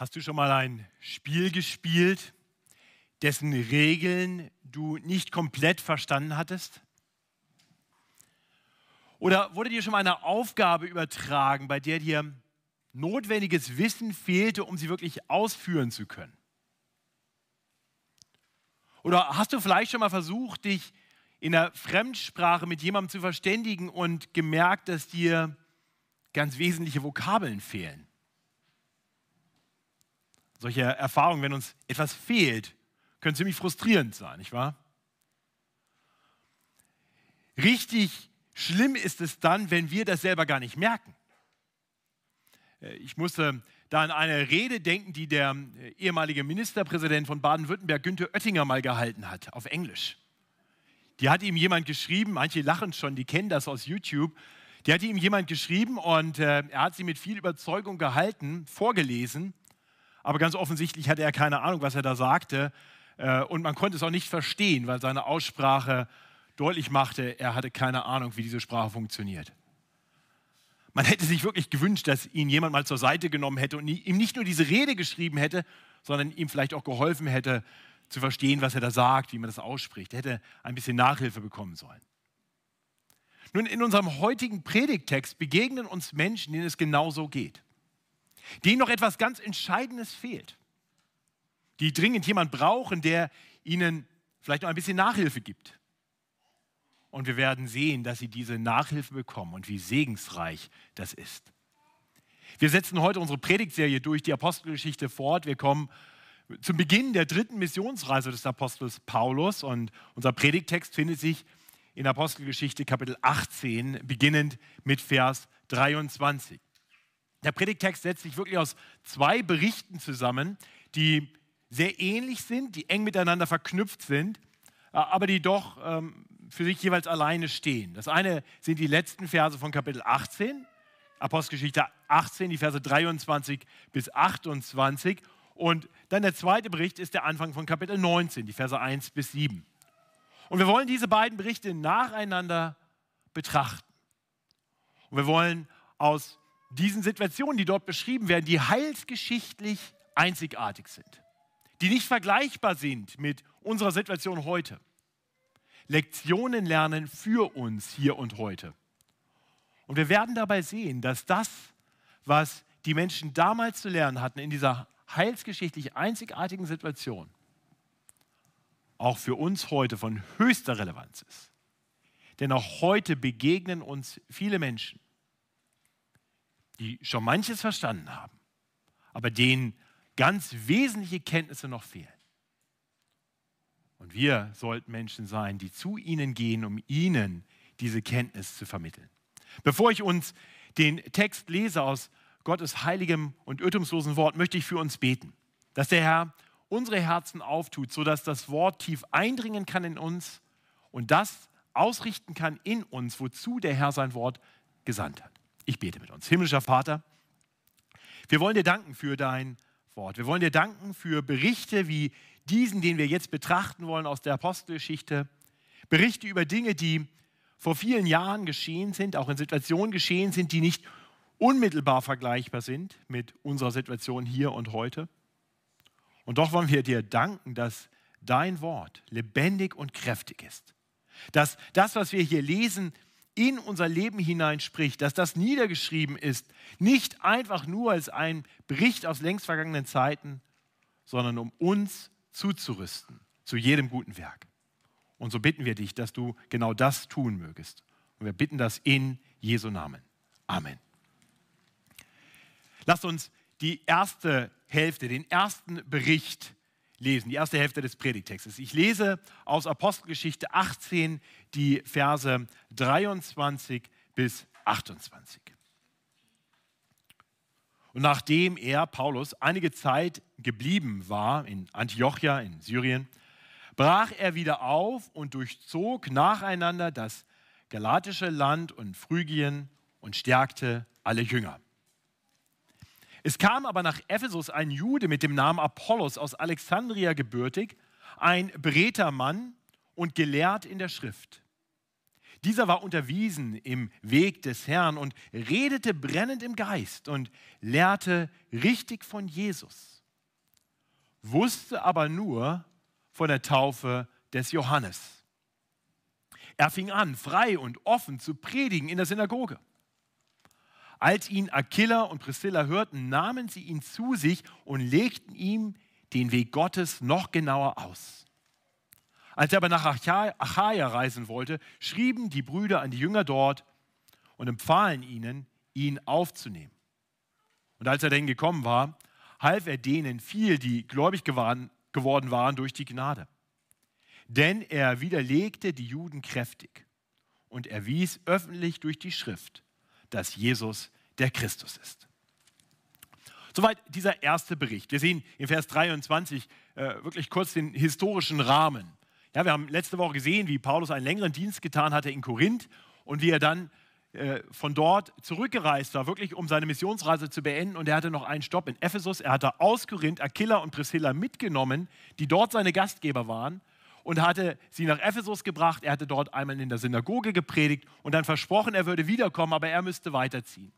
Hast du schon mal ein Spiel gespielt, dessen Regeln du nicht komplett verstanden hattest? Oder wurde dir schon mal eine Aufgabe übertragen, bei der dir notwendiges Wissen fehlte, um sie wirklich ausführen zu können? Oder hast du vielleicht schon mal versucht, dich in der Fremdsprache mit jemandem zu verständigen und gemerkt, dass dir ganz wesentliche Vokabeln fehlen? Solche Erfahrungen, wenn uns etwas fehlt, können ziemlich frustrierend sein, nicht wahr? Richtig schlimm ist es dann, wenn wir das selber gar nicht merken. Äh, ich musste da an eine Rede denken, die der äh, ehemalige Ministerpräsident von Baden-Württemberg, Günther Oettinger, mal gehalten hat, auf Englisch. Die hat ihm jemand geschrieben, manche lachen schon, die kennen das aus YouTube. Die hat ihm jemand geschrieben und äh, er hat sie mit viel Überzeugung gehalten, vorgelesen aber ganz offensichtlich hatte er keine Ahnung, was er da sagte. Äh, und man konnte es auch nicht verstehen, weil seine Aussprache deutlich machte, er hatte keine Ahnung, wie diese Sprache funktioniert. Man hätte sich wirklich gewünscht, dass ihn jemand mal zur Seite genommen hätte und ihm nicht nur diese Rede geschrieben hätte, sondern ihm vielleicht auch geholfen hätte, zu verstehen, was er da sagt, wie man das ausspricht. Er hätte ein bisschen Nachhilfe bekommen sollen. Nun, in unserem heutigen Predigtext begegnen uns Menschen, denen es genauso geht denen noch etwas ganz Entscheidendes fehlt, die dringend jemand brauchen, der ihnen vielleicht noch ein bisschen Nachhilfe gibt. Und wir werden sehen, dass sie diese Nachhilfe bekommen und wie segensreich das ist. Wir setzen heute unsere Predigtserie durch die Apostelgeschichte fort. Wir kommen zum Beginn der dritten Missionsreise des Apostels Paulus und unser Predigtext findet sich in Apostelgeschichte Kapitel 18, beginnend mit Vers 23. Der Predigtext setzt sich wirklich aus zwei Berichten zusammen, die sehr ähnlich sind, die eng miteinander verknüpft sind, äh, aber die doch ähm, für sich jeweils alleine stehen. Das eine sind die letzten Verse von Kapitel 18, Apostelgeschichte 18, die Verse 23 bis 28. Und dann der zweite Bericht ist der Anfang von Kapitel 19, die Verse 1 bis 7. Und wir wollen diese beiden Berichte nacheinander betrachten. Und wir wollen aus diesen Situationen, die dort beschrieben werden, die heilsgeschichtlich einzigartig sind, die nicht vergleichbar sind mit unserer Situation heute. Lektionen lernen für uns hier und heute. Und wir werden dabei sehen, dass das, was die Menschen damals zu lernen hatten in dieser heilsgeschichtlich einzigartigen Situation, auch für uns heute von höchster Relevanz ist. Denn auch heute begegnen uns viele Menschen, die schon manches verstanden haben, aber denen ganz wesentliche Kenntnisse noch fehlen. Und wir sollten Menschen sein, die zu ihnen gehen, um ihnen diese Kenntnis zu vermitteln. Bevor ich uns den Text lese aus Gottes heiligem und irrtumslosen Wort, möchte ich für uns beten, dass der Herr unsere Herzen auftut, sodass das Wort tief eindringen kann in uns und das ausrichten kann in uns, wozu der Herr sein Wort gesandt hat. Ich bete mit uns. Himmlischer Vater, wir wollen dir danken für dein Wort. Wir wollen dir danken für Berichte wie diesen, den wir jetzt betrachten wollen aus der Apostelgeschichte. Berichte über Dinge, die vor vielen Jahren geschehen sind, auch in Situationen geschehen sind, die nicht unmittelbar vergleichbar sind mit unserer Situation hier und heute. Und doch wollen wir dir danken, dass dein Wort lebendig und kräftig ist. Dass das, was wir hier lesen, in unser Leben hineinspricht, dass das niedergeschrieben ist, nicht einfach nur als ein Bericht aus längst vergangenen Zeiten, sondern um uns zuzurüsten zu jedem guten Werk. Und so bitten wir dich, dass du genau das tun mögest. Und wir bitten das in Jesu Namen. Amen. Lasst uns die erste Hälfte, den ersten Bericht lesen, die erste Hälfte des Predigtextes. Ich lese aus Apostelgeschichte 18 die Verse 23 bis 28. Und nachdem er, Paulus, einige Zeit geblieben war in Antiochia in Syrien, brach er wieder auf und durchzog nacheinander das galatische Land und Phrygien und stärkte alle Jünger. Es kam aber nach Ephesus ein Jude mit dem Namen Apollos aus Alexandria gebürtig, ein beredter Mann und gelehrt in der Schrift. Dieser war unterwiesen im Weg des Herrn und redete brennend im Geist und lehrte richtig von Jesus, wusste aber nur von der Taufe des Johannes. Er fing an, frei und offen zu predigen in der Synagoge. Als ihn Aquila und Priscilla hörten, nahmen sie ihn zu sich und legten ihm den Weg Gottes noch genauer aus. Als er aber nach Achaia reisen wollte, schrieben die Brüder an die Jünger dort und empfahlen ihnen, ihn aufzunehmen. Und als er denn gekommen war, half er denen viel, die gläubig geworden waren durch die Gnade. Denn er widerlegte die Juden kräftig und erwies öffentlich durch die Schrift, dass Jesus der Christus ist. Soweit dieser erste Bericht. Wir sehen in Vers 23 äh, wirklich kurz den historischen Rahmen. Ja, wir haben letzte Woche gesehen, wie Paulus einen längeren Dienst getan hatte in Korinth und wie er dann äh, von dort zurückgereist war, wirklich um seine Missionsreise zu beenden. Und er hatte noch einen Stopp in Ephesus. Er hatte aus Korinth Aquila und Priscilla mitgenommen, die dort seine Gastgeber waren und hatte sie nach Ephesus gebracht. Er hatte dort einmal in der Synagoge gepredigt und dann versprochen, er würde wiederkommen, aber er müsste weiterziehen.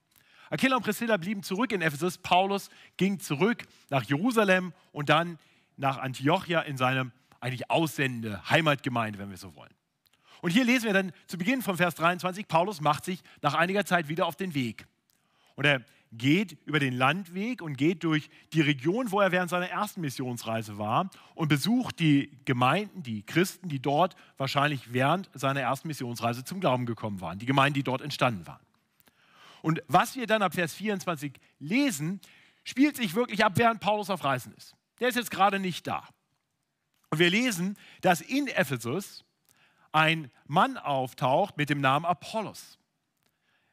Aquila und Priscilla blieben zurück in Ephesus. Paulus ging zurück nach Jerusalem und dann nach Antiochia in seine eigentlich Aussende, Heimatgemeinde, wenn wir so wollen. Und hier lesen wir dann zu Beginn von Vers 23, Paulus macht sich nach einiger Zeit wieder auf den Weg. Und er geht über den Landweg und geht durch die Region, wo er während seiner ersten Missionsreise war und besucht die Gemeinden, die Christen, die dort wahrscheinlich während seiner ersten Missionsreise zum Glauben gekommen waren, die Gemeinden, die dort entstanden waren. Und was wir dann ab Vers 24 lesen, spielt sich wirklich ab, während Paulus auf Reisen ist. Der ist jetzt gerade nicht da. Und wir lesen, dass in Ephesus ein Mann auftaucht mit dem Namen Apollos.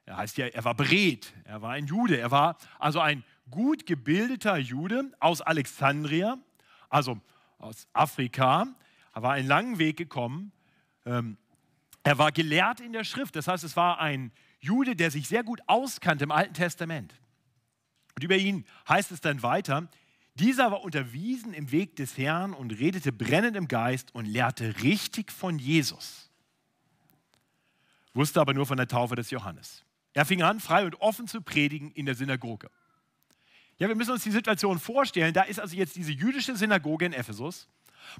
Er heißt ja, er war beredt, er war ein Jude, er war also ein gut gebildeter Jude aus Alexandria, also aus Afrika. Er war einen langen Weg gekommen. Ähm, er war gelehrt in der Schrift, das heißt, es war ein Jude, der sich sehr gut auskannte im Alten Testament. Und über ihn heißt es dann weiter, dieser war unterwiesen im Weg des Herrn und redete brennend im Geist und lehrte richtig von Jesus, wusste aber nur von der Taufe des Johannes. Er fing an, frei und offen zu predigen in der Synagoge. Ja, wir müssen uns die Situation vorstellen. Da ist also jetzt diese jüdische Synagoge in Ephesus.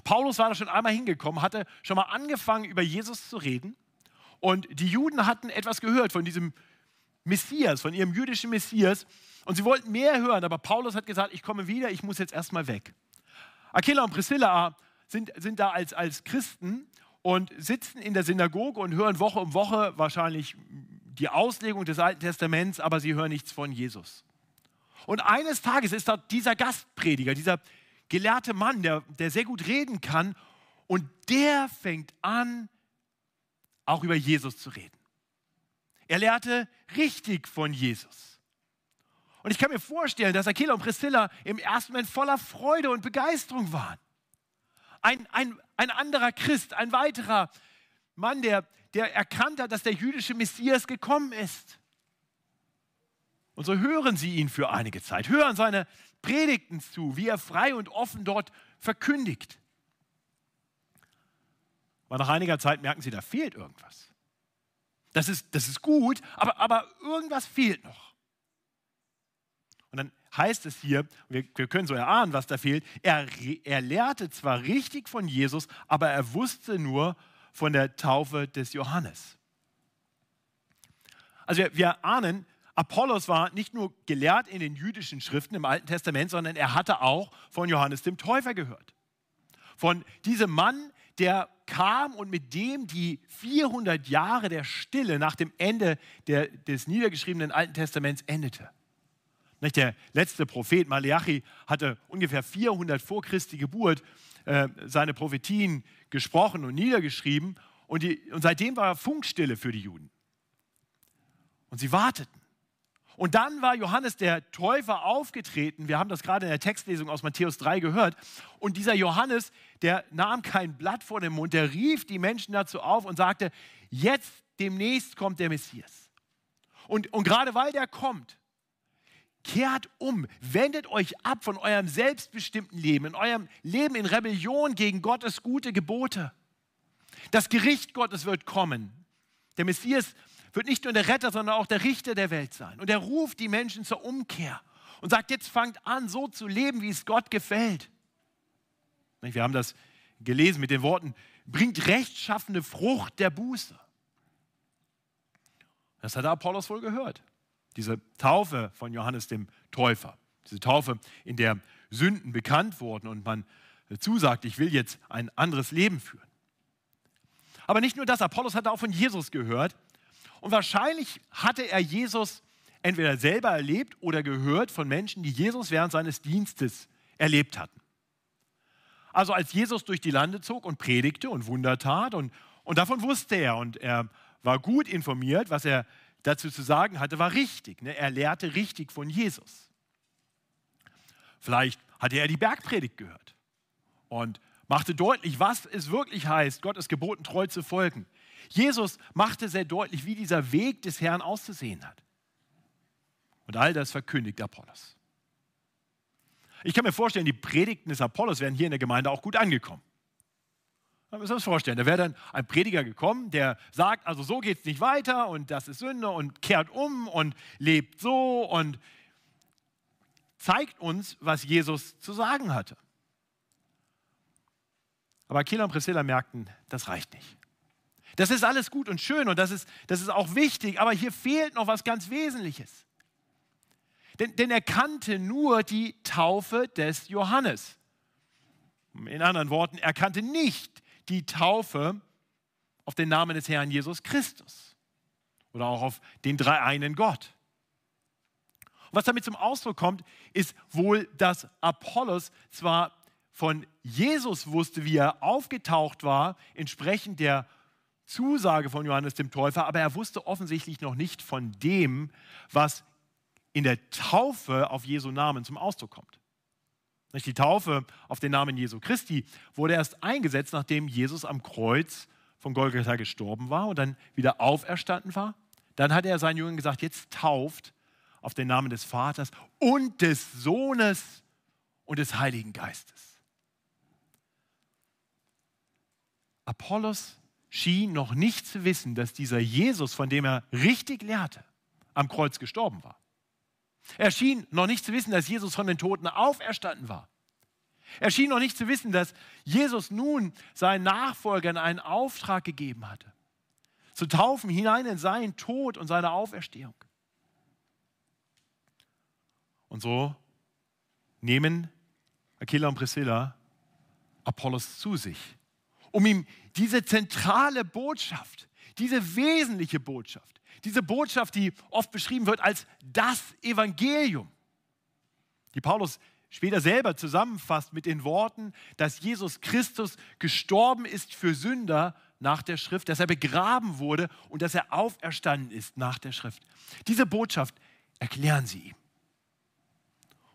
Paulus war da schon einmal hingekommen, hatte schon mal angefangen, über Jesus zu reden. Und die Juden hatten etwas gehört von diesem Messias, von ihrem jüdischen Messias. Und sie wollten mehr hören, aber Paulus hat gesagt, ich komme wieder, ich muss jetzt erstmal weg. Aquila und Priscilla sind, sind da als, als Christen und sitzen in der Synagoge und hören Woche um Woche wahrscheinlich die Auslegung des Alten Testaments, aber sie hören nichts von Jesus. Und eines Tages ist dort dieser Gastprediger, dieser gelehrte Mann, der, der sehr gut reden kann, und der fängt an, auch über Jesus zu reden. Er lehrte richtig von Jesus. Und ich kann mir vorstellen, dass Aquila und Priscilla im ersten Moment voller Freude und Begeisterung waren. Ein, ein, ein anderer Christ, ein weiterer Mann, der, der erkannt hat, dass der jüdische Messias gekommen ist. Und so hören sie ihn für einige Zeit, hören seine Predigten zu, wie er frei und offen dort verkündigt. Aber nach einiger Zeit merken sie, da fehlt irgendwas. Das ist, das ist gut, aber, aber irgendwas fehlt noch. Und dann heißt es hier, wir, wir können so erahnen, was da fehlt, er, er lehrte zwar richtig von Jesus, aber er wusste nur von der Taufe des Johannes. Also wir, wir ahnen, Apollos war nicht nur gelehrt in den jüdischen Schriften im Alten Testament, sondern er hatte auch von Johannes dem Täufer gehört. Von diesem Mann, der kam und mit dem die 400 Jahre der Stille nach dem Ende der, des niedergeschriebenen Alten Testaments endete. Der letzte Prophet Maleachi hatte ungefähr 400 vor Christi Geburt äh, seine Prophetien gesprochen und niedergeschrieben und, die, und seitdem war Funkstille für die Juden. Und sie warteten. Und dann war Johannes der Täufer aufgetreten. Wir haben das gerade in der Textlesung aus Matthäus 3 gehört. Und dieser Johannes, der nahm kein Blatt vor den Mund, der rief die Menschen dazu auf und sagte, jetzt demnächst kommt der Messias. Und, und gerade weil der kommt, kehrt um, wendet euch ab von eurem selbstbestimmten Leben, in eurem Leben in Rebellion gegen Gottes gute Gebote. Das Gericht Gottes wird kommen. Der Messias wird nicht nur der Retter, sondern auch der Richter der Welt sein. Und er ruft die Menschen zur Umkehr und sagt, jetzt fangt an, so zu leben, wie es Gott gefällt. Wir haben das gelesen mit den Worten, bringt rechtschaffende Frucht der Buße. Das hat Apollos wohl gehört. Diese Taufe von Johannes dem Täufer. Diese Taufe, in der Sünden bekannt wurden und man zusagt, ich will jetzt ein anderes Leben führen. Aber nicht nur das, Apollos hatte auch von Jesus gehört. Und wahrscheinlich hatte er Jesus entweder selber erlebt oder gehört von Menschen, die Jesus während seines Dienstes erlebt hatten. Also als Jesus durch die Lande zog und predigte und Wunder tat und, und davon wusste er und er war gut informiert, was er dazu zu sagen hatte, war richtig. Ne? Er lehrte richtig von Jesus. Vielleicht hatte er die Bergpredigt gehört und machte deutlich, was es wirklich heißt, Gottes Geboten treu zu folgen. Jesus machte sehr deutlich, wie dieser Weg des Herrn auszusehen hat. Und all das verkündigt Apollos. Ich kann mir vorstellen, die Predigten des Apollos wären hier in der Gemeinde auch gut angekommen. Da müssen uns vorstellen. Da wäre dann ein Prediger gekommen, der sagt, also so geht es nicht weiter und das ist Sünde und kehrt um und lebt so und zeigt uns, was Jesus zu sagen hatte. Aber Aquila und Priscilla merkten, das reicht nicht. Das ist alles gut und schön und das ist, das ist auch wichtig, aber hier fehlt noch was ganz Wesentliches. Denn, denn er kannte nur die Taufe des Johannes. In anderen Worten, er kannte nicht die Taufe auf den Namen des Herrn Jesus Christus oder auch auf den dreieinen Gott. Und was damit zum Ausdruck kommt, ist wohl, dass Apollos zwar von Jesus wusste, wie er aufgetaucht war, entsprechend der Zusage von Johannes dem Täufer, aber er wusste offensichtlich noch nicht von dem, was in der Taufe auf Jesu Namen zum Ausdruck kommt. Die Taufe auf den Namen Jesu Christi wurde erst eingesetzt, nachdem Jesus am Kreuz von Golgatha gestorben war und dann wieder auferstanden war. Dann hat er seinen Jüngern gesagt, jetzt tauft auf den Namen des Vaters und des Sohnes und des Heiligen Geistes. Apollos schien noch nicht zu wissen, dass dieser Jesus, von dem er richtig lehrte, am Kreuz gestorben war. Er schien noch nicht zu wissen, dass Jesus von den Toten auferstanden war. Er schien noch nicht zu wissen, dass Jesus nun seinen Nachfolgern einen Auftrag gegeben hatte. Zu taufen hinein in seinen Tod und seine Auferstehung. Und so nehmen Aquila und Priscilla Apollos zu sich, um ihm diese zentrale Botschaft, diese wesentliche Botschaft, diese Botschaft, die oft beschrieben wird als das Evangelium, die Paulus später selber zusammenfasst mit den Worten, dass Jesus Christus gestorben ist für Sünder nach der Schrift, dass er begraben wurde und dass er auferstanden ist nach der Schrift. Diese Botschaft erklären sie ihm.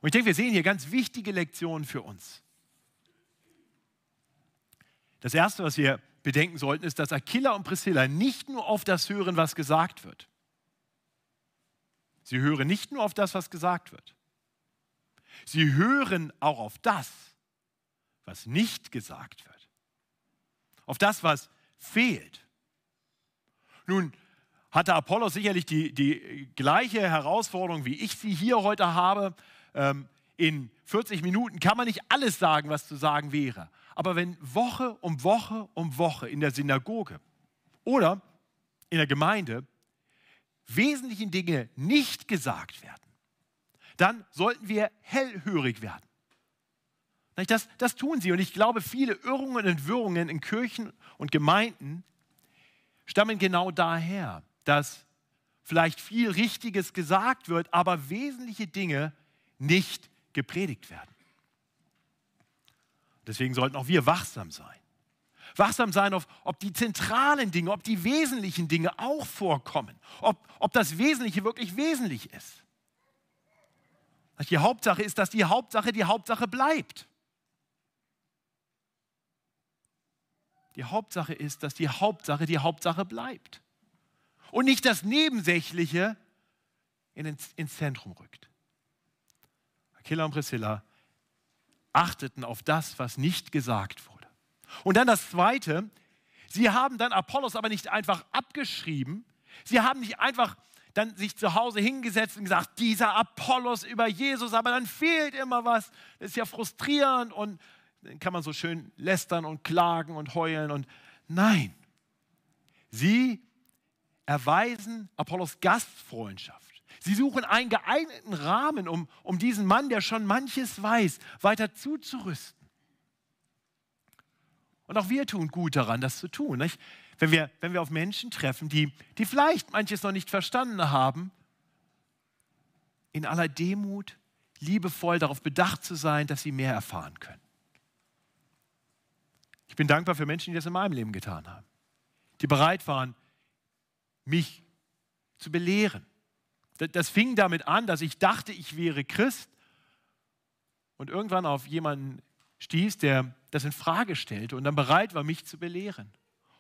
Und ich denke, wir sehen hier ganz wichtige Lektionen für uns. Das Erste, was wir bedenken sollten, ist, dass Aquila und Priscilla nicht nur auf das hören, was gesagt wird. Sie hören nicht nur auf das, was gesagt wird. Sie hören auch auf das, was nicht gesagt wird. Auf das, was fehlt. Nun hatte Apollos sicherlich die, die gleiche Herausforderung, wie ich sie hier heute habe. Ähm, in 40 Minuten kann man nicht alles sagen, was zu sagen wäre. Aber wenn Woche um Woche um Woche in der Synagoge oder in der Gemeinde wesentliche Dinge nicht gesagt werden, dann sollten wir hellhörig werden. Das, das tun sie. Und ich glaube, viele Irrungen und Wirrungen in Kirchen und Gemeinden stammen genau daher, dass vielleicht viel Richtiges gesagt wird, aber wesentliche Dinge nicht gepredigt werden. Deswegen sollten auch wir wachsam sein. Wachsam sein auf, ob die zentralen Dinge, ob die wesentlichen Dinge auch vorkommen, ob, ob das Wesentliche wirklich wesentlich ist. Die Hauptsache ist, dass die Hauptsache die Hauptsache bleibt. Die Hauptsache ist, dass die Hauptsache die Hauptsache bleibt. Und nicht das Nebensächliche ins, ins Zentrum rückt. Aquila und Priscilla achteten auf das, was nicht gesagt wurde. Und dann das Zweite, Sie haben dann Apollos aber nicht einfach abgeschrieben. Sie haben nicht einfach dann sich zu Hause hingesetzt und gesagt, dieser Apollos über Jesus, aber dann fehlt immer was. Das ist ja frustrierend und dann kann man so schön lästern und klagen und heulen und nein. Sie erweisen Apollos Gastfreundschaft. Sie suchen einen geeigneten Rahmen, um, um diesen Mann, der schon manches weiß, weiter zuzurüsten. Und auch wir tun gut daran, das zu tun. Nicht? Wenn, wir, wenn wir auf Menschen treffen, die, die vielleicht manches noch nicht verstanden haben, in aller Demut, liebevoll darauf bedacht zu sein, dass sie mehr erfahren können. Ich bin dankbar für Menschen, die das in meinem Leben getan haben, die bereit waren, mich zu belehren. Das fing damit an, dass ich dachte, ich wäre Christ und irgendwann auf jemanden stieß, der das in Frage stellte und dann bereit war, mich zu belehren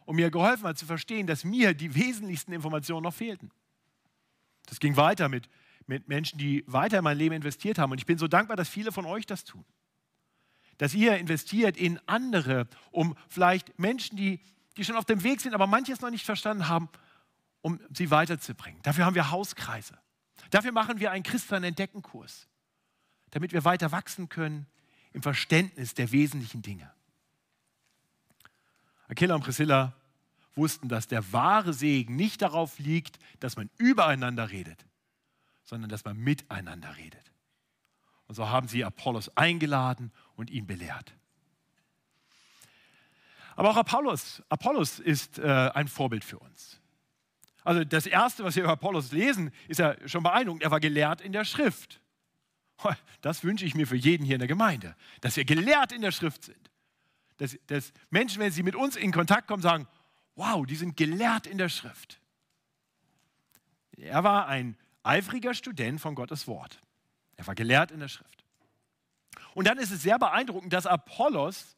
und mir geholfen hat zu verstehen, dass mir die wesentlichsten Informationen noch fehlten. Das ging weiter mit, mit Menschen, die weiter in mein Leben investiert haben und ich bin so dankbar, dass viele von euch das tun. Dass ihr investiert in andere, um vielleicht Menschen, die, die schon auf dem Weg sind, aber manches noch nicht verstanden haben, um sie weiterzubringen. Dafür haben wir Hauskreise. Dafür machen wir einen Christian-Entdecken-Kurs, damit wir weiter wachsen können im Verständnis der wesentlichen Dinge. Aquila und Priscilla wussten, dass der wahre Segen nicht darauf liegt, dass man übereinander redet, sondern dass man miteinander redet. Und so haben sie Apollos eingeladen und ihn belehrt. Aber auch Apollos, Apollos ist äh, ein Vorbild für uns. Also das Erste, was wir über Apollos lesen, ist ja schon beeindruckend. Er war gelehrt in der Schrift. Das wünsche ich mir für jeden hier in der Gemeinde, dass wir gelehrt in der Schrift sind. Dass, dass Menschen, wenn sie mit uns in Kontakt kommen, sagen, wow, die sind gelehrt in der Schrift. Er war ein eifriger Student von Gottes Wort. Er war gelehrt in der Schrift. Und dann ist es sehr beeindruckend, dass Apollos,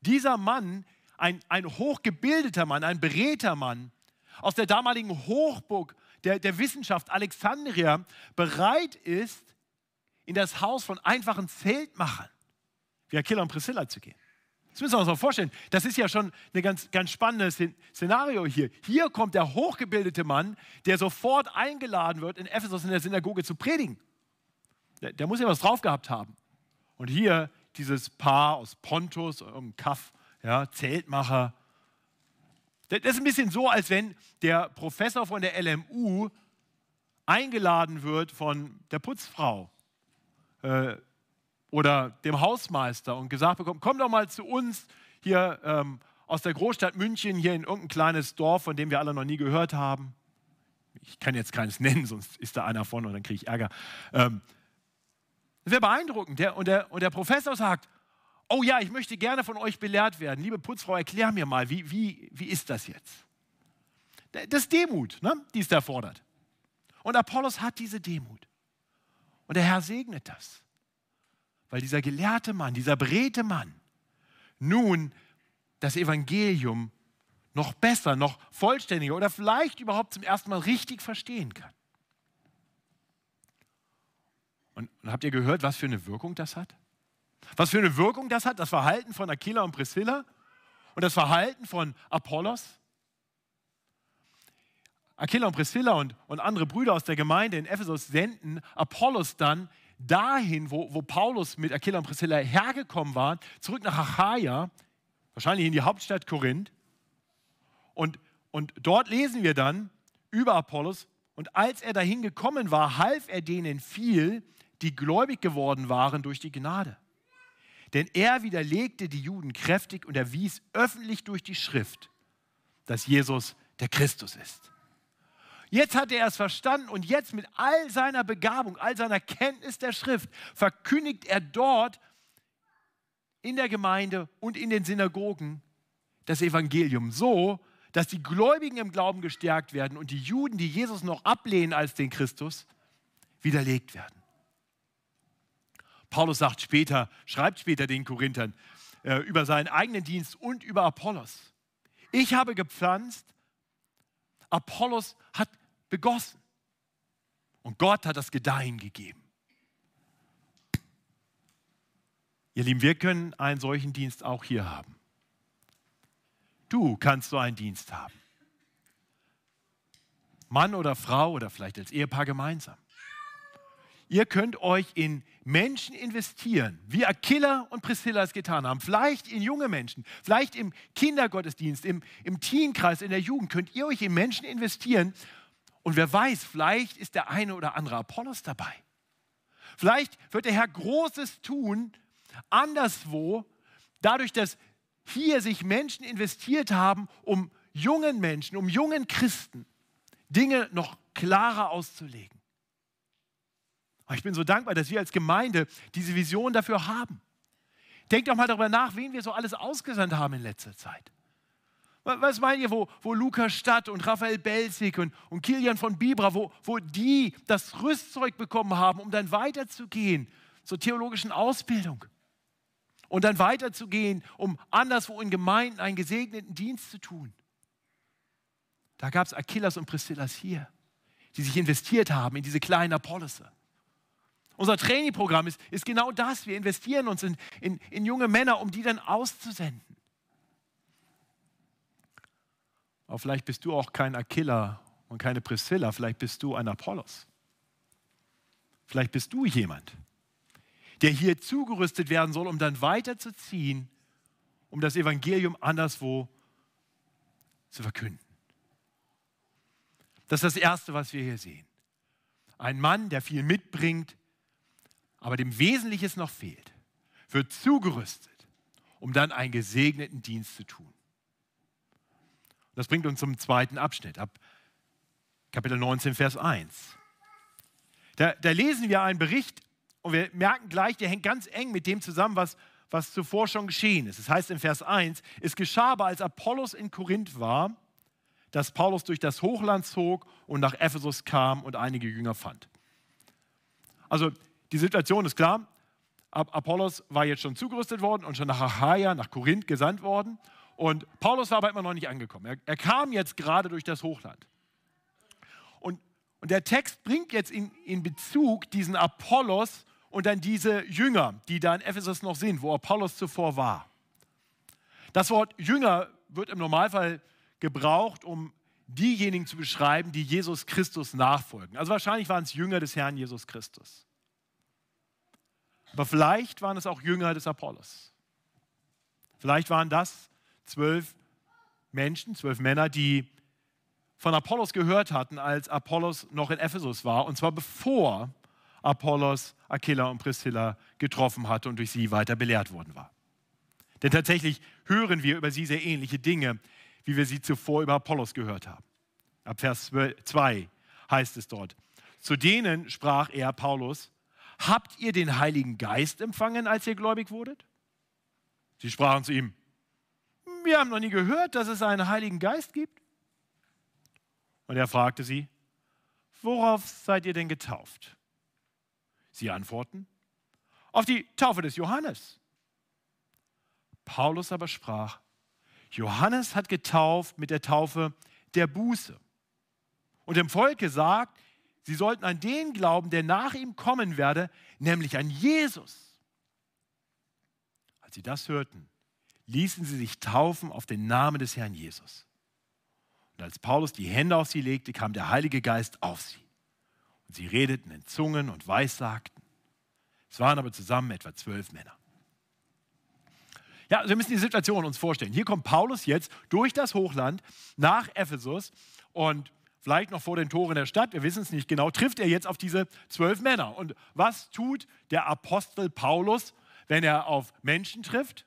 dieser Mann, ein, ein hochgebildeter Mann, ein beredter Mann, aus der damaligen Hochburg der, der Wissenschaft Alexandria bereit ist, in das Haus von einfachen Zeltmachern wie Aquila und Priscilla zu gehen. Das müssen wir uns mal vorstellen. Das ist ja schon ein ganz, ganz spannendes Szenario hier. Hier kommt der hochgebildete Mann, der sofort eingeladen wird, in Ephesus in der Synagoge zu predigen. Der, der muss ja was drauf gehabt haben. Und hier dieses Paar aus Pontus, um Kaff, ja, Zeltmacher. Das ist ein bisschen so, als wenn der Professor von der LMU eingeladen wird von der Putzfrau äh, oder dem Hausmeister und gesagt bekommt, komm doch mal zu uns hier ähm, aus der Großstadt München, hier in irgendein kleines Dorf, von dem wir alle noch nie gehört haben. Ich kann jetzt keines nennen, sonst ist da einer von und dann kriege ich Ärger. Ähm, das wäre beeindruckend. Der, und, der, und der Professor sagt, oh ja, ich möchte gerne von euch belehrt werden. Liebe Putzfrau, erklär mir mal, wie, wie, wie ist das jetzt? Das ist Demut, ne, die es da fordert. Und Apollos hat diese Demut. Und der Herr segnet das. Weil dieser gelehrte Mann, dieser beredte Mann, nun das Evangelium noch besser, noch vollständiger oder vielleicht überhaupt zum ersten Mal richtig verstehen kann. Und, und habt ihr gehört, was für eine Wirkung das hat? Was für eine Wirkung das hat, das Verhalten von Aquila und Priscilla und das Verhalten von Apollos? Aquila und Priscilla und, und andere Brüder aus der Gemeinde in Ephesus senden Apollos dann dahin, wo, wo Paulus mit Aquila und Priscilla hergekommen war, zurück nach Achaia, wahrscheinlich in die Hauptstadt Korinth. Und, und dort lesen wir dann über Apollos, und als er dahin gekommen war, half er denen viel, die gläubig geworden waren durch die Gnade. Denn er widerlegte die Juden kräftig und erwies öffentlich durch die Schrift, dass Jesus der Christus ist. Jetzt hat er es verstanden und jetzt mit all seiner Begabung, all seiner Kenntnis der Schrift verkündigt er dort in der Gemeinde und in den Synagogen das Evangelium so, dass die Gläubigen im Glauben gestärkt werden und die Juden, die Jesus noch ablehnen als den Christus, widerlegt werden. Paulus sagt später, schreibt später den Korinthern äh, über seinen eigenen Dienst und über Apollos. Ich habe gepflanzt, Apollos hat begossen. Und Gott hat das Gedeihen gegeben. Ihr Lieben, wir können einen solchen Dienst auch hier haben. du kannst so einen Dienst haben. Mann oder Frau oder vielleicht als Ehepaar gemeinsam. Ihr könnt euch in Menschen investieren, wie Aquila und Priscilla es getan haben. Vielleicht in junge Menschen, vielleicht im Kindergottesdienst, im, im Teenkreis, in der Jugend könnt ihr euch in Menschen investieren. Und wer weiß, vielleicht ist der eine oder andere Apollos dabei. Vielleicht wird der Herr Großes tun, anderswo, dadurch, dass hier sich Menschen investiert haben, um jungen Menschen, um jungen Christen Dinge noch klarer auszulegen. Ich bin so dankbar, dass wir als Gemeinde diese Vision dafür haben. Denkt doch mal darüber nach, wen wir so alles ausgesandt haben in letzter Zeit. Was meint ihr, wo, wo Lukas Stadt und Raphael Belzig und, und Kilian von Bibra, wo, wo die das Rüstzeug bekommen haben, um dann weiterzugehen zur theologischen Ausbildung und dann weiterzugehen, um anderswo in Gemeinden einen gesegneten Dienst zu tun? Da gab es Achillas und Priscillas hier, die sich investiert haben in diese kleinen Apollose. Unser Trainingprogramm ist, ist genau das. Wir investieren uns in, in, in junge Männer, um die dann auszusenden. Aber vielleicht bist du auch kein Aquila und keine Priscilla, vielleicht bist du ein Apollos. Vielleicht bist du jemand, der hier zugerüstet werden soll, um dann weiterzuziehen, um das Evangelium anderswo zu verkünden. Das ist das Erste, was wir hier sehen. Ein Mann, der viel mitbringt, aber dem Wesentliches noch fehlt, wird zugerüstet, um dann einen gesegneten Dienst zu tun. Das bringt uns zum zweiten Abschnitt, ab Kapitel 19, Vers 1. Da, da lesen wir einen Bericht und wir merken gleich, der hängt ganz eng mit dem zusammen, was, was zuvor schon geschehen ist. Es das heißt in Vers 1, es geschah aber, als Apollos in Korinth war, dass Paulus durch das Hochland zog und nach Ephesus kam und einige Jünger fand. Also die Situation ist klar. Apollos war jetzt schon zugerüstet worden und schon nach Achaia, nach Korinth gesandt worden. Und Paulus war aber immer noch nicht angekommen. Er, er kam jetzt gerade durch das Hochland. Und, und der Text bringt jetzt in, in Bezug diesen Apollos und dann diese Jünger, die da in Ephesus noch sind, wo Apollos zuvor war. Das Wort Jünger wird im Normalfall gebraucht, um diejenigen zu beschreiben, die Jesus Christus nachfolgen. Also wahrscheinlich waren es Jünger des Herrn Jesus Christus. Aber vielleicht waren es auch Jünger des Apollos. Vielleicht waren das zwölf Menschen, zwölf Männer, die von Apollos gehört hatten, als Apollos noch in Ephesus war, und zwar bevor Apollos Aquila und Priscilla getroffen hatte und durch sie weiter belehrt worden war. Denn tatsächlich hören wir über sie sehr ähnliche Dinge, wie wir sie zuvor über Apollos gehört haben. Ab Vers 2 heißt es dort, zu denen sprach er, Paulus, habt ihr den Heiligen Geist empfangen, als ihr gläubig wurdet? Sie sprachen zu ihm, wir haben noch nie gehört, dass es einen Heiligen Geist gibt. Und er fragte sie, worauf seid ihr denn getauft? Sie antworten, auf die Taufe des Johannes. Paulus aber sprach, Johannes hat getauft mit der Taufe der Buße. Und dem Volk gesagt, Sie sollten an den glauben, der nach ihm kommen werde, nämlich an Jesus. Als sie das hörten, ließen sie sich taufen auf den Namen des Herrn Jesus. Und als Paulus die Hände auf sie legte, kam der Heilige Geist auf sie. Und sie redeten in Zungen und Weissagten. Es waren aber zusammen etwa zwölf Männer. Ja, wir müssen die Situation uns vorstellen. Hier kommt Paulus jetzt durch das Hochland nach Ephesus und vielleicht noch vor den Toren der Stadt, wir wissen es nicht genau, trifft er jetzt auf diese zwölf Männer. Und was tut der Apostel Paulus, wenn er auf Menschen trifft?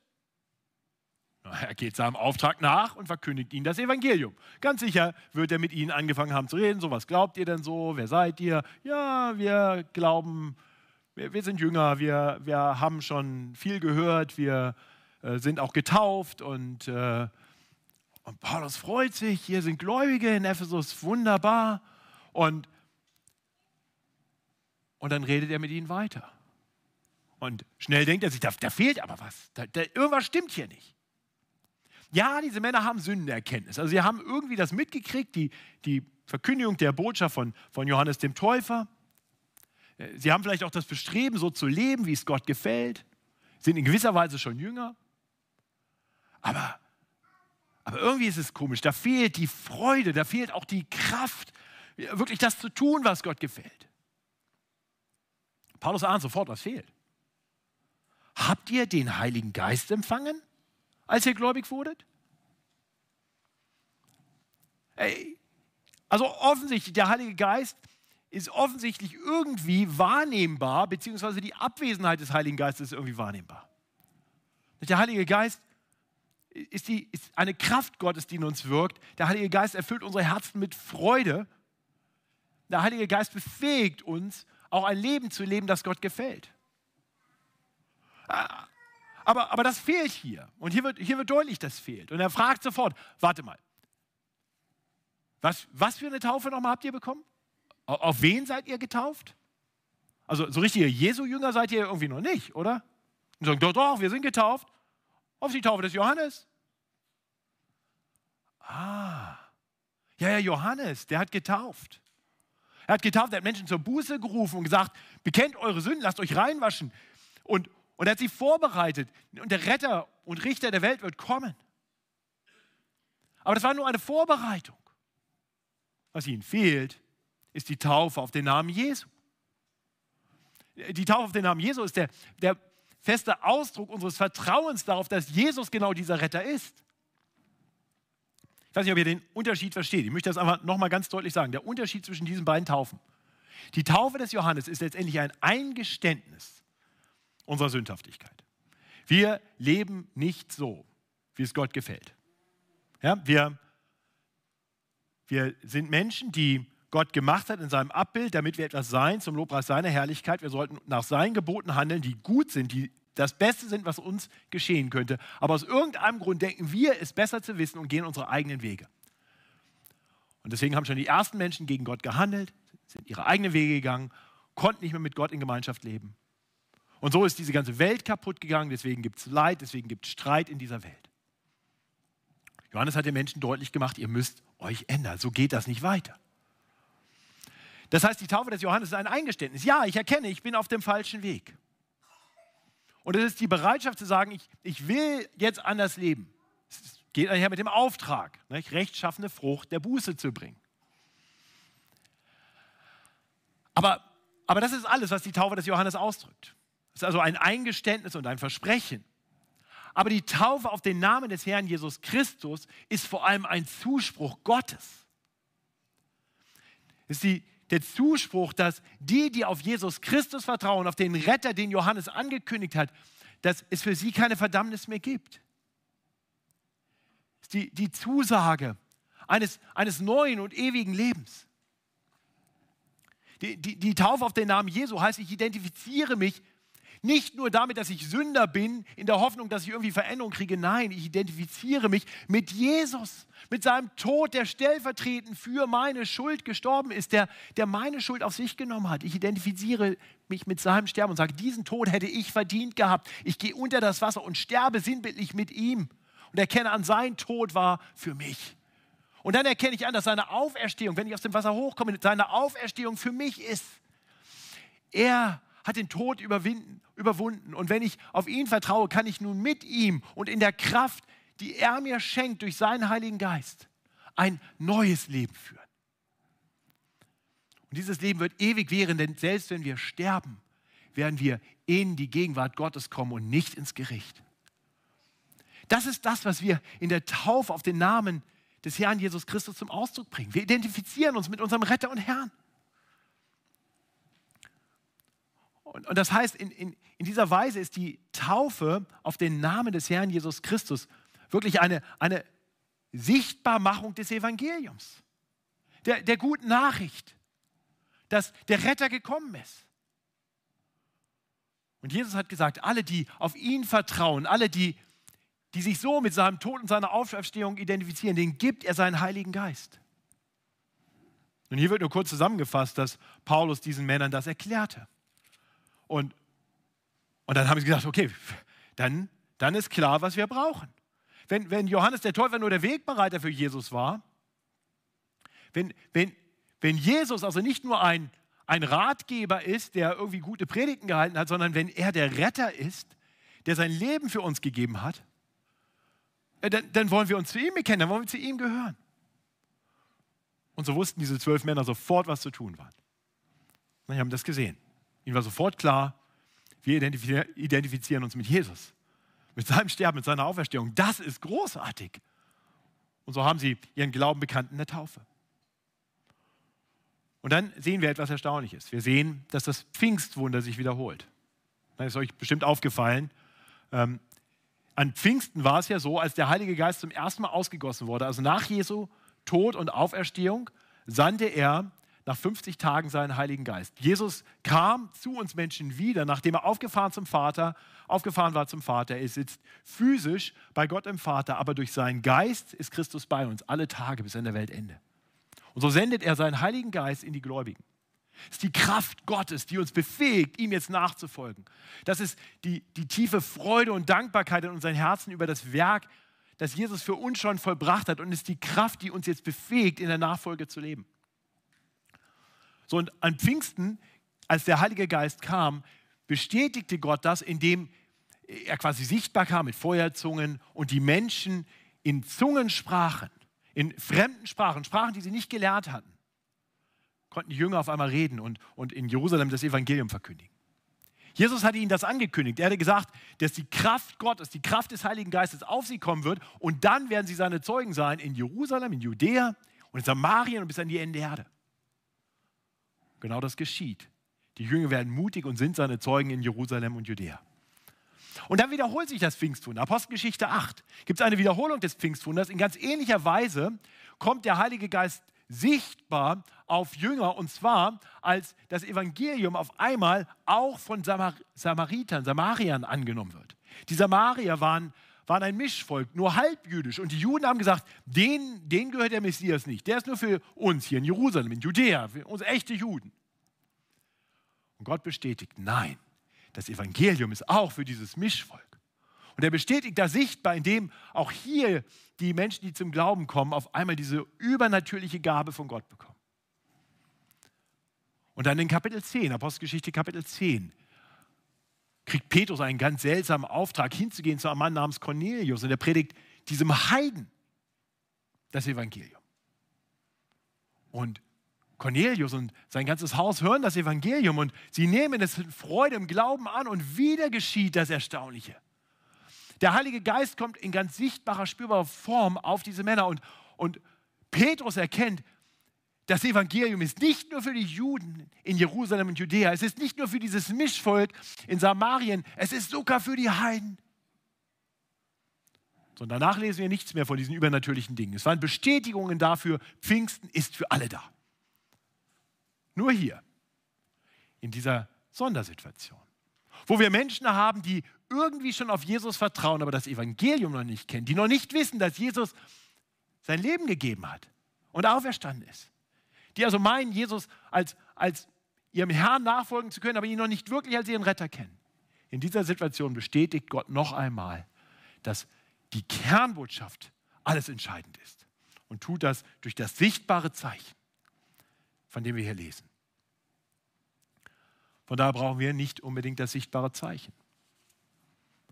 Er geht seinem Auftrag nach und verkündigt ihnen das Evangelium. Ganz sicher wird er mit ihnen angefangen haben zu reden. So, was glaubt ihr denn so? Wer seid ihr? Ja, wir glauben, wir, wir sind Jünger, wir, wir haben schon viel gehört, wir äh, sind auch getauft und äh, und Paulus freut sich, hier sind Gläubige in Ephesus, wunderbar. Und, und dann redet er mit ihnen weiter. Und schnell denkt er sich, da, da fehlt aber was. Da, da, irgendwas stimmt hier nicht. Ja, diese Männer haben Sündenerkenntnis. Also sie haben irgendwie das mitgekriegt, die, die Verkündigung der Botschaft von, von Johannes dem Täufer. Sie haben vielleicht auch das Bestreben, so zu leben, wie es Gott gefällt. Sind in gewisser Weise schon jünger. Aber Aber irgendwie ist es komisch. Da fehlt die Freude, da fehlt auch die Kraft, wirklich das zu tun, was Gott gefällt. Paulus ahnt sofort, was fehlt. Habt ihr den Heiligen Geist empfangen, als ihr gläubig wurdet? Ey, also offensichtlich, der Heilige Geist ist offensichtlich irgendwie wahrnehmbar, beziehungsweise die Abwesenheit des Heiligen Geistes ist irgendwie wahrnehmbar. Der Heilige Geist ist, die, ist eine Kraft Gottes, die in uns wirkt. Der Heilige Geist erfüllt unsere Herzen mit Freude. Der Heilige Geist befähigt uns, auch ein Leben zu leben, das Gott gefällt. Aber, aber das fehlt hier. Und hier wird, hier wird deutlich, das fehlt. Und er fragt sofort, warte mal, was, was für eine Taufe nochmal habt ihr bekommen? Auf wen seid ihr getauft? Also so richtige Jesu-Jünger seid ihr irgendwie noch nicht, oder? Und sagen, doch, doch, wir sind getauft. Auf die Taufe des Johannes. Ah, ja, ja, Johannes, der hat getauft. Er hat getauft, er hat Menschen zur Buße gerufen und gesagt, bekennt eure Sünden, lasst euch reinwaschen. Und, und er hat sie vorbereitet. Und der Retter und Richter der Welt wird kommen. Aber das war nur eine Vorbereitung. Was ihnen fehlt, ist die Taufe auf den Namen Jesu. Die Taufe auf den Namen Jesu ist der, der feste Ausdruck unseres Vertrauens darauf, dass Jesus genau dieser Retter ist. Ich weiß nicht, ob ihr den Unterschied versteht. Ich möchte das einfach nochmal ganz deutlich sagen. Der Unterschied zwischen diesen beiden Taufen. Die Taufe des Johannes ist letztendlich ein Eingeständnis unserer Sündhaftigkeit. Wir leben nicht so, wie es Gott gefällt. Ja, wir wir sind Menschen, die Gott gemacht hat in seinem Abbild, damit wir etwas sein zum Lobpreis seiner Herrlichkeit. Wir sollten nach seinen Geboten handeln, die gut sind, die das Beste sind, was uns geschehen könnte. Aber aus irgendeinem Grund denken wir, es besser zu wissen und gehen unsere eigenen Wege. Und deswegen haben schon die ersten Menschen gegen Gott gehandelt, sind ihre eigenen Wege gegangen, konnten nicht mehr mit Gott in Gemeinschaft leben. Und so ist diese ganze Welt kaputt gegangen, deswegen gibt es Leid, deswegen gibt es Streit in dieser Welt. Johannes hat den Menschen deutlich gemacht, ihr müsst euch ändern. So geht das nicht weiter. Das heißt, die Taufe des Johannes ist ein Eingeständnis. Ja, ich erkenne, ich bin auf dem falschen Weg. Und es ist die Bereitschaft zu sagen, ich, ich will jetzt anders leben. Es geht einher mit dem Auftrag, nicht? rechtschaffene Frucht der Buße zu bringen. Aber, aber das ist alles, was die Taufe des Johannes ausdrückt. Es ist also ein Eingeständnis und ein Versprechen. Aber die Taufe auf den Namen des Herrn Jesus Christus ist vor allem ein Zuspruch Gottes. Es ist die, der Zuspruch, dass die, die auf Jesus Christus vertrauen, auf den Retter, den Johannes angekündigt hat, dass es für sie keine Verdammnis mehr gibt. Die, die Zusage eines, eines neuen und ewigen Lebens. Die, die, die Taufe auf den Namen Jesu heißt, ich identifiziere mich nicht nur damit, dass ich Sünder bin, in der Hoffnung, dass ich irgendwie Veränderung kriege. Nein, ich identifiziere mich mit Jesus, mit seinem Tod, der stellvertretend für meine Schuld gestorben ist, der, der meine Schuld auf sich genommen hat. Ich identifiziere mich mit seinem Sterben und sage, diesen Tod hätte ich verdient gehabt. Ich gehe unter das Wasser und sterbe sinnbildlich mit ihm und erkenne an, sein Tod war für mich. Und dann erkenne ich an, dass seine Auferstehung, wenn ich aus dem Wasser hochkomme, seine Auferstehung für mich ist. Er hat den Tod überwunden. Und wenn ich auf ihn vertraue, kann ich nun mit ihm und in der Kraft, die er mir schenkt durch seinen Heiligen Geist, ein neues Leben führen. Und dieses Leben wird ewig währen, denn selbst wenn wir sterben, werden wir in die Gegenwart Gottes kommen und nicht ins Gericht. Das ist das, was wir in der Taufe auf den Namen des Herrn Jesus Christus zum Ausdruck bringen. Wir identifizieren uns mit unserem Retter und Herrn. Und, und das heißt, in, in, in dieser Weise ist die Taufe auf den Namen des Herrn Jesus Christus wirklich eine, eine Sichtbarmachung des Evangeliums, der, der guten Nachricht, dass der Retter gekommen ist. Und Jesus hat gesagt, alle, die auf ihn vertrauen, alle, die, die sich so mit seinem Tod und seiner Auferstehung identifizieren, denen gibt er seinen Heiligen Geist. Und hier wird nur kurz zusammengefasst, dass Paulus diesen Männern das erklärte. Und, und dann haben sie gesagt, okay, dann, dann ist klar, was wir brauchen. Wenn, wenn Johannes der Täufer nur der Wegbereiter für Jesus war, wenn, wenn, wenn Jesus also nicht nur ein, ein Ratgeber ist, der irgendwie gute Predigten gehalten hat, sondern wenn er der Retter ist, der sein Leben für uns gegeben hat, dann, dann wollen wir uns zu ihm bekennen, dann wollen wir zu ihm gehören. Und so wussten diese zwölf Männer sofort, was zu tun war. Sie haben das gesehen. Ihnen war sofort klar, wir identifizieren uns mit Jesus, mit seinem Sterben, mit seiner Auferstehung. Das ist großartig. Und so haben sie ihren Glauben bekannt in der Taufe. Und dann sehen wir etwas Erstaunliches. Wir sehen, dass das Pfingstwunder sich wiederholt. Das ist euch bestimmt aufgefallen. Ähm, an Pfingsten war es ja so, als der Heilige Geist zum ersten Mal ausgegossen wurde, also nach Jesu Tod und Auferstehung, sandte er nach 50 Tagen seinen Heiligen Geist. Jesus kam zu uns Menschen wieder, nachdem er aufgefahren zum Vater, aufgefahren war zum Vater. Er sitzt physisch bei Gott im Vater, aber durch seinen Geist ist Christus bei uns alle Tage bis an der Weltende. Und so sendet er seinen Heiligen Geist in die Gläubigen. Das ist die Kraft Gottes, die uns befähigt, ihm jetzt nachzufolgen. Das ist die, die tiefe Freude und Dankbarkeit in unseren Herzen über das Werk, das Jesus für uns schon vollbracht hat und ist die Kraft, die uns jetzt befähigt, in der Nachfolge zu leben. So, und an Pfingsten, als der Heilige Geist kam, bestätigte Gott das, indem er quasi sichtbar kam mit Feuerzungen und die Menschen in Zungen sprachen, in fremden Sprachen, Sprachen, die sie nicht gelernt hatten, konnten die Jünger auf einmal reden und, und in Jerusalem das Evangelium verkündigen. Jesus hatte ihnen das angekündigt. Er hatte gesagt, dass die Kraft Gottes, die Kraft des Heiligen Geistes auf sie kommen wird und dann werden sie seine Zeugen sein in Jerusalem, in Judäa und in Samarien und bis an die Ende der Erde. Genau das geschieht. Die Jünger werden mutig und sind seine Zeugen in Jerusalem und Judäa. Und dann wiederholt sich das Pfingstwunder. Apostelgeschichte 8 gibt es eine Wiederholung des Pfingstwunders. In ganz ähnlicher Weise kommt der Heilige Geist sichtbar auf Jünger und zwar als das Evangelium auf einmal auch von Samar Samaritern, Samariern angenommen wird. Die Samarier waren, waren ein Mischvolk, nur halbjüdisch und die Juden haben gesagt, den, den gehört der Messias nicht, der ist nur für uns hier in Jerusalem, in Judäa, für uns echte Juden. Und Gott bestätigt, nein, das Evangelium ist auch für dieses Mischvolk. Und er bestätigt da sichtbar, indem auch hier die Menschen, die zum Glauben kommen, auf einmal diese übernatürliche Gabe von Gott bekommen. Und dann in Kapitel 10, Apostelgeschichte Kapitel 10, kriegt Petrus einen ganz seltsamen Auftrag, hinzugehen zu einem Mann namens Cornelius. Und er predigt diesem Heiden das Evangelium. Und Cornelius und sein ganzes Haus hören das Evangelium und sie nehmen es in Freude im Glauben an und wieder geschieht das Erstaunliche. Der Heilige Geist kommt in ganz sichtbarer, spürbarer Form auf diese Männer und, und Petrus erkennt, das Evangelium ist nicht nur für die Juden in Jerusalem und Judäa, es ist nicht nur für dieses Mischvolk in Samarien, es ist sogar für die Heiden. Und danach lesen wir nichts mehr von diesen übernatürlichen Dingen. Es waren Bestätigungen dafür, Pfingsten ist für alle da. Nur hier, in dieser Sondersituation, wo wir Menschen haben, die irgendwie schon auf Jesus vertrauen, aber das Evangelium noch nicht kennen, die noch nicht wissen, dass Jesus sein Leben gegeben hat und auferstanden ist. Die also meinen, Jesus als, als ihrem Herrn nachfolgen zu können, aber ihn noch nicht wirklich als ihren Retter kennen. In dieser Situation bestätigt Gott noch einmal, dass die Kernbotschaft alles entscheidend ist und tut das durch das sichtbare Zeichen von dem wir hier lesen. Von daher brauchen wir nicht unbedingt das sichtbare Zeichen.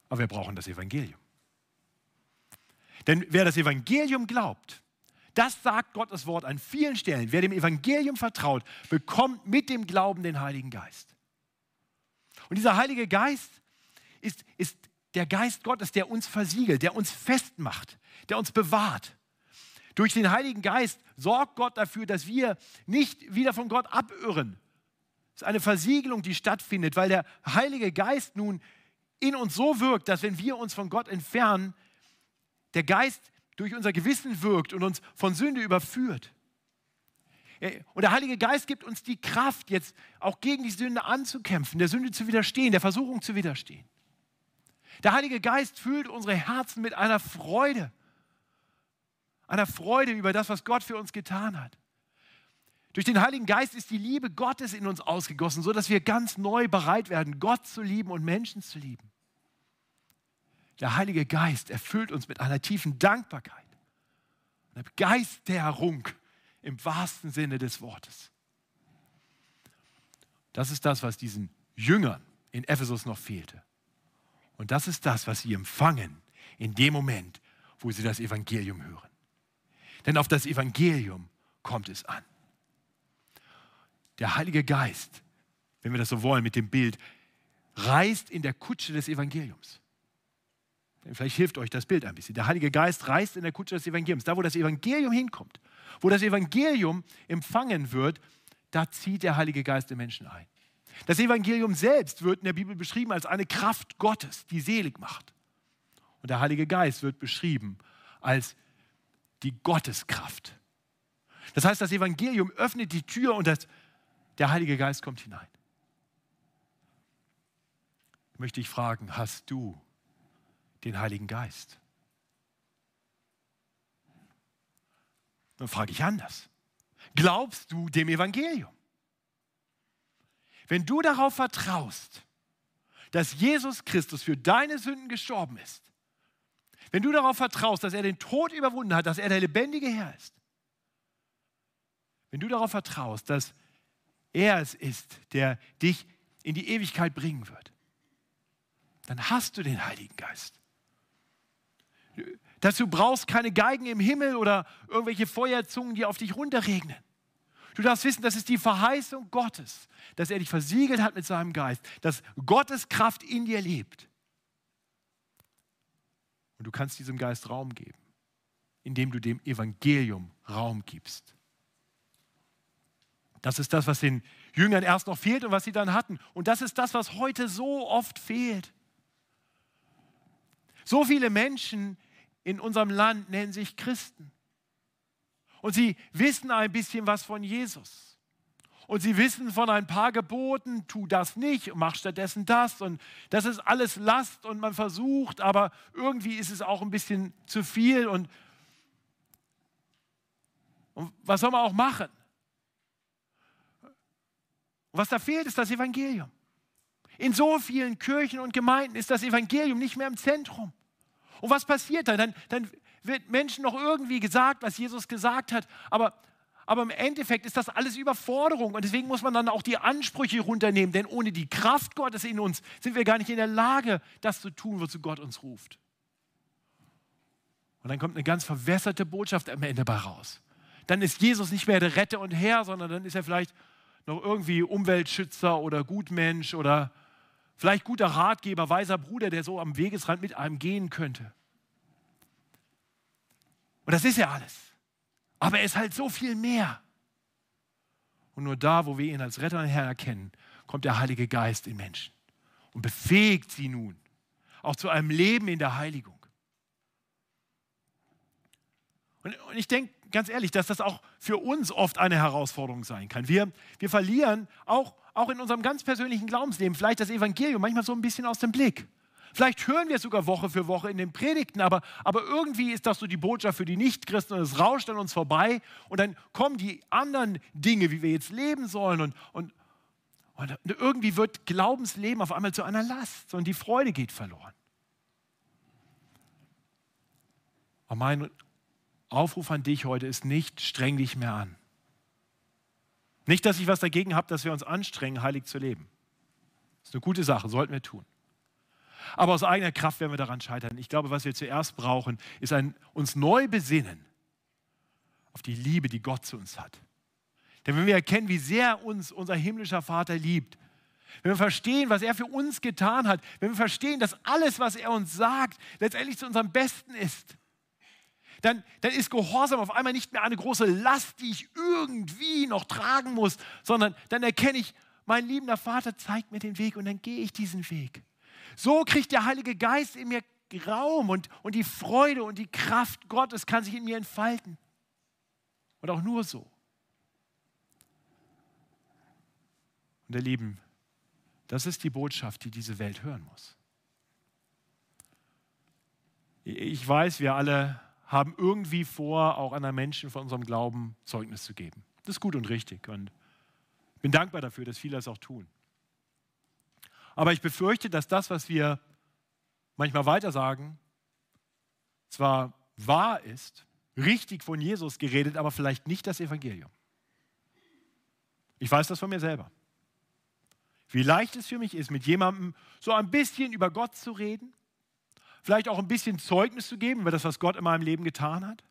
Aber wir brauchen das Evangelium. Denn wer das Evangelium glaubt, das sagt Gottes Wort an vielen Stellen. Wer dem Evangelium vertraut, bekommt mit dem Glauben den Heiligen Geist. Und dieser Heilige Geist ist, ist der Geist Gottes, der uns versiegelt, der uns festmacht, der uns bewahrt. Durch den Heiligen Geist sorgt Gott dafür, dass wir nicht wieder von Gott abirren. Es ist eine Versiegelung, die stattfindet, weil der Heilige Geist nun in uns so wirkt, dass wenn wir uns von Gott entfernen, der Geist durch unser Gewissen wirkt und uns von Sünde überführt. Und der Heilige Geist gibt uns die Kraft, jetzt auch gegen die Sünde anzukämpfen, der Sünde zu widerstehen, der Versuchung zu widerstehen. Der Heilige Geist füllt unsere Herzen mit einer Freude einer Freude über das, was Gott für uns getan hat. Durch den Heiligen Geist ist die Liebe Gottes in uns ausgegossen, sodass wir ganz neu bereit werden, Gott zu lieben und Menschen zu lieben. Der Heilige Geist erfüllt uns mit einer tiefen Dankbarkeit, einer Begeisterung im wahrsten Sinne des Wortes. Das ist das, was diesen Jüngern in Ephesus noch fehlte. Und das ist das, was sie empfangen in dem Moment, wo sie das Evangelium hören. Denn auf das Evangelium kommt es an. Der Heilige Geist, wenn wir das so wollen mit dem Bild, reist in der Kutsche des Evangeliums. Vielleicht hilft euch das Bild ein bisschen. Der Heilige Geist reist in der Kutsche des Evangeliums. Da, wo das Evangelium hinkommt, wo das Evangelium empfangen wird, da zieht der Heilige Geist den Menschen ein. Das Evangelium selbst wird in der Bibel beschrieben als eine Kraft Gottes, die selig macht. Und der Heilige Geist wird beschrieben als die Gotteskraft. Das heißt, das Evangelium öffnet die Tür und das, der Heilige Geist kommt hinein. Ich möchte dich fragen, hast du den Heiligen Geist? Dann frage ich anders. Glaubst du dem Evangelium? Wenn du darauf vertraust, dass Jesus Christus für deine Sünden gestorben ist, wenn du darauf vertraust, dass er den Tod überwunden hat, dass er der lebendige Herr ist, wenn du darauf vertraust, dass er es ist, der dich in die Ewigkeit bringen wird, dann hast du den Heiligen Geist. Dazu brauchst keine Geigen im Himmel oder irgendwelche Feuerzungen, die auf dich runterregnen. Du darfst wissen, das ist die Verheißung Gottes, dass er dich versiegelt hat mit seinem Geist, dass Gottes Kraft in dir lebt. Und du kannst diesem Geist Raum geben, indem du dem Evangelium Raum gibst. Das ist das, was den Jüngern erst noch fehlt und was sie dann hatten. Und das ist das, was heute so oft fehlt. So viele Menschen in unserem Land nennen sich Christen. Und sie wissen ein bisschen was von Jesus. Und sie wissen von ein paar Geboten, tu das nicht, mach stattdessen das. Und das ist alles Last und man versucht, aber irgendwie ist es auch ein bisschen zu viel. Und, und was soll man auch machen? Und was da fehlt, ist das Evangelium. In so vielen Kirchen und Gemeinden ist das Evangelium nicht mehr im Zentrum. Und was passiert dann? Dann, dann wird Menschen noch irgendwie gesagt, was Jesus gesagt hat, aber, aber im Endeffekt ist das alles Überforderung und deswegen muss man dann auch die Ansprüche runternehmen, denn ohne die Kraft Gottes in uns sind wir gar nicht in der Lage, das zu tun, wozu Gott uns ruft. Und dann kommt eine ganz verwässerte Botschaft am Ende bei raus. Dann ist Jesus nicht mehr der Retter und Herr, sondern dann ist er vielleicht noch irgendwie Umweltschützer oder Gutmensch oder vielleicht guter Ratgeber, weiser Bruder, der so am Wegesrand mit einem gehen könnte. Und das ist ja alles. Aber er ist halt so viel mehr. Und nur da, wo wir ihn als Retter und Herr erkennen, kommt der Heilige Geist in Menschen und befähigt sie nun auch zu einem Leben in der Heiligung. Und, und ich denke ganz ehrlich, dass das auch für uns oft eine Herausforderung sein kann. Wir, wir verlieren auch, auch in unserem ganz persönlichen Glaubensleben vielleicht das Evangelium manchmal so ein bisschen aus dem Blick. Vielleicht hören wir es sogar Woche für Woche in den Predigten, aber, aber irgendwie ist das so die Botschaft für die Nichtchristen und es rauscht an uns vorbei und dann kommen die anderen Dinge, wie wir jetzt leben sollen und, und, und irgendwie wird Glaubensleben auf einmal zu einer Last und die Freude geht verloren. Und mein Aufruf an dich heute ist nicht, streng dich mehr an. Nicht, dass ich was dagegen habe, dass wir uns anstrengen, heilig zu leben. Das ist eine gute Sache, sollten wir tun. Aber aus eigener Kraft werden wir daran scheitern. Ich glaube, was wir zuerst brauchen, ist ein uns neu besinnen auf die Liebe, die Gott zu uns hat. Denn wenn wir erkennen, wie sehr uns unser himmlischer Vater liebt, wenn wir verstehen, was er für uns getan hat, wenn wir verstehen, dass alles, was er uns sagt, letztendlich zu unserem Besten ist, dann, dann ist Gehorsam auf einmal nicht mehr eine große Last, die ich irgendwie noch tragen muss, sondern dann erkenne ich, mein liebender Vater zeigt mir den Weg und dann gehe ich diesen Weg. So kriegt der Heilige Geist in mir Raum und, und die Freude und die Kraft Gottes kann sich in mir entfalten. Und auch nur so. Und ihr Lieben, das ist die Botschaft, die diese Welt hören muss. Ich weiß, wir alle haben irgendwie vor, auch anderen Menschen von unserem Glauben Zeugnis zu geben. Das ist gut und richtig und ich bin dankbar dafür, dass viele das auch tun. Aber ich befürchte, dass das, was wir manchmal weitersagen, zwar wahr ist, richtig von Jesus geredet, aber vielleicht nicht das Evangelium. Ich weiß das von mir selber. Wie leicht es für mich ist, mit jemandem so ein bisschen über Gott zu reden, vielleicht auch ein bisschen Zeugnis zu geben über das, was Gott in meinem Leben getan hat.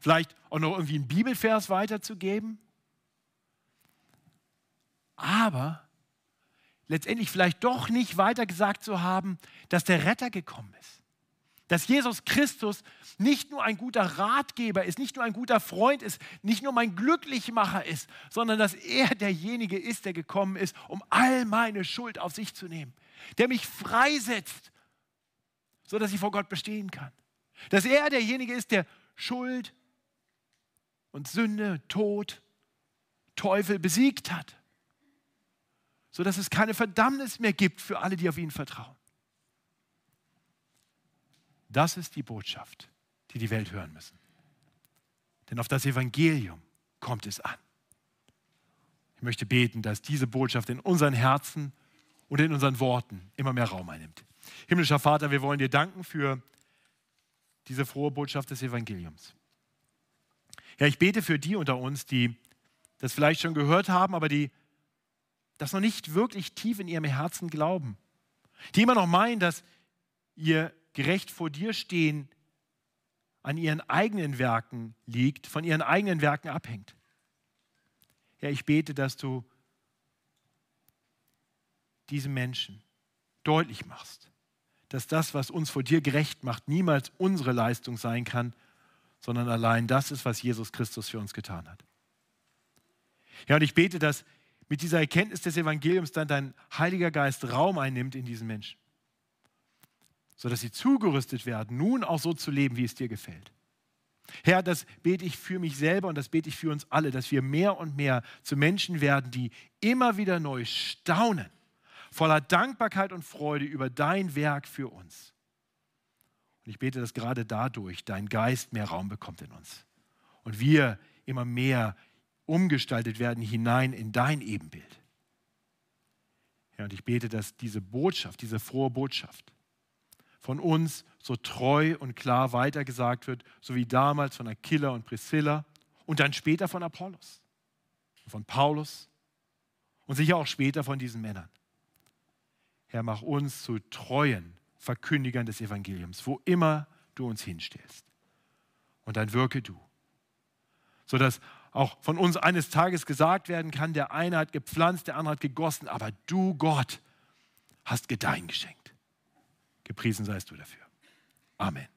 Vielleicht auch noch irgendwie einen Bibelvers weiterzugeben. Aber letztendlich vielleicht doch nicht weiter gesagt zu haben, dass der Retter gekommen ist. Dass Jesus Christus nicht nur ein guter Ratgeber ist, nicht nur ein guter Freund ist, nicht nur mein Glücklichmacher ist, sondern dass er derjenige ist, der gekommen ist, um all meine Schuld auf sich zu nehmen, der mich freisetzt, sodass ich vor Gott bestehen kann. Dass er derjenige ist, der Schuld und Sünde, Tod, Teufel besiegt hat, sodass es keine Verdammnis mehr gibt für alle, die auf ihn vertrauen. Das ist die Botschaft, die die Welt hören müssen. Denn auf das Evangelium kommt es an. Ich möchte beten, dass diese Botschaft in unseren Herzen und in unseren Worten immer mehr Raum einnimmt. Himmlischer Vater, wir wollen dir danken für diese frohe Botschaft des Evangeliums. Ja, ich bete für die unter uns, die das vielleicht schon gehört haben, aber die das noch nicht wirklich tief in ihrem Herzen glauben. Die immer noch meinen, dass ihr gerecht vor dir stehen an ihren eigenen Werken liegt, von ihren eigenen Werken abhängt. Ja, ich bete, dass du diesen Menschen deutlich machst, dass das, was uns vor dir gerecht macht, niemals unsere Leistung sein kann, sondern allein das ist, was Jesus Christus für uns getan hat. Ja, und ich bete, dass mit dieser Erkenntnis des Evangeliums dann dein Heiliger Geist Raum einnimmt in diesen Menschen sodass sie zugerüstet werden, nun auch so zu leben, wie es dir gefällt. Herr, das bete ich für mich selber und das bete ich für uns alle, dass wir mehr und mehr zu Menschen werden, die immer wieder neu staunen, voller Dankbarkeit und Freude über dein Werk für uns. Und ich bete, dass gerade dadurch dein Geist mehr Raum bekommt in uns und wir immer mehr umgestaltet werden hinein in dein Ebenbild. Ja, und ich bete, dass diese Botschaft, diese frohe Botschaft, von uns so treu und klar weitergesagt wird, so wie damals von Aquila und Priscilla und dann später von Apollos, von Paulus und sicher auch später von diesen Männern. Herr, mach uns zu treuen Verkündigern des Evangeliums, wo immer du uns hinstellst. Und dann wirke du, sodass auch von uns eines Tages gesagt werden kann, der eine hat gepflanzt, der andere hat gegossen, aber du, Gott, hast Gedeihen geschenkt. Gepriesen seist du dafür. Amen.